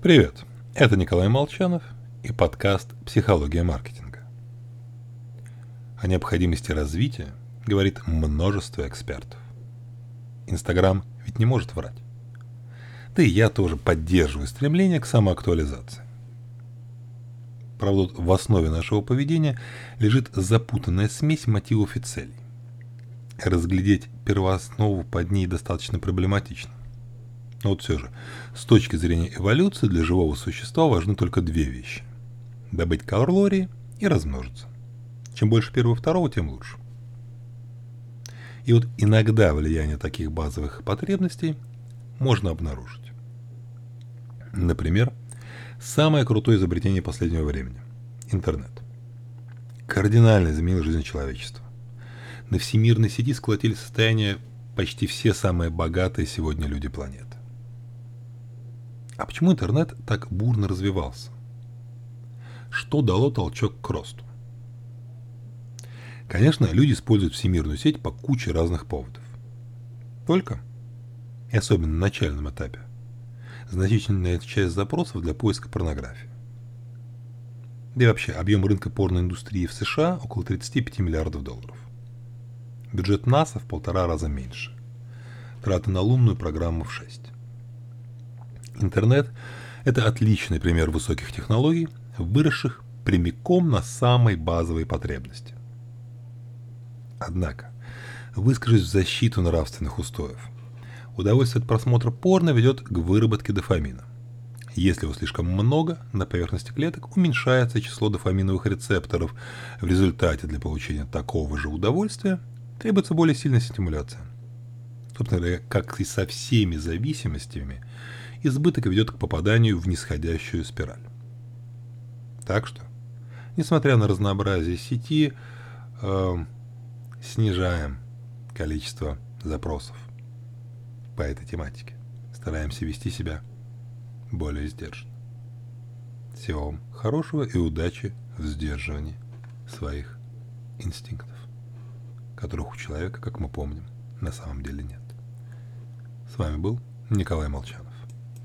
Привет, это Николай Молчанов и подкаст «Психология маркетинга». О необходимости развития говорит множество экспертов. Инстаграм ведь не может врать. Да и я тоже поддерживаю стремление к самоактуализации. Правда, в основе нашего поведения лежит запутанная смесь мотивов и целей. Разглядеть первооснову под ней достаточно проблематично. Но вот все же, с точки зрения эволюции для живого существа важны только две вещи. Добыть калории и размножиться. Чем больше первого и второго, тем лучше. И вот иногда влияние таких базовых потребностей можно обнаружить. Например, самое крутое изобретение последнего времени – интернет. Кардинально изменил жизнь человечества. На всемирной сети сколотили состояние почти все самые богатые сегодня люди планеты. А почему интернет так бурно развивался? Что дало толчок к росту? Конечно, люди используют всемирную сеть по куче разных поводов. Только, и особенно на начальном этапе, значительная часть запросов для поиска порнографии. Да и вообще, объем рынка порноиндустрии в США около 35 миллиардов долларов. Бюджет НАСА в полтора раза меньше. Траты на лунную программу в 6. Интернет – это отличный пример высоких технологий, выросших прямиком на самой базовой потребности. Однако, выскажусь в защиту нравственных устоев. Удовольствие от просмотра порно ведет к выработке дофамина. Если его слишком много, на поверхности клеток уменьшается число дофаминовых рецепторов. В результате для получения такого же удовольствия требуется более сильная стимуляция. Собственно говоря, как и со всеми зависимостями, избыток ведет к попаданию в нисходящую спираль. Так что, несмотря на разнообразие сети, э, снижаем количество запросов по этой тематике. Стараемся вести себя более сдержанно. Всего вам хорошего и удачи в сдерживании своих инстинктов, которых у человека, как мы помним, на самом деле нет. С вами был Николай Молчанов.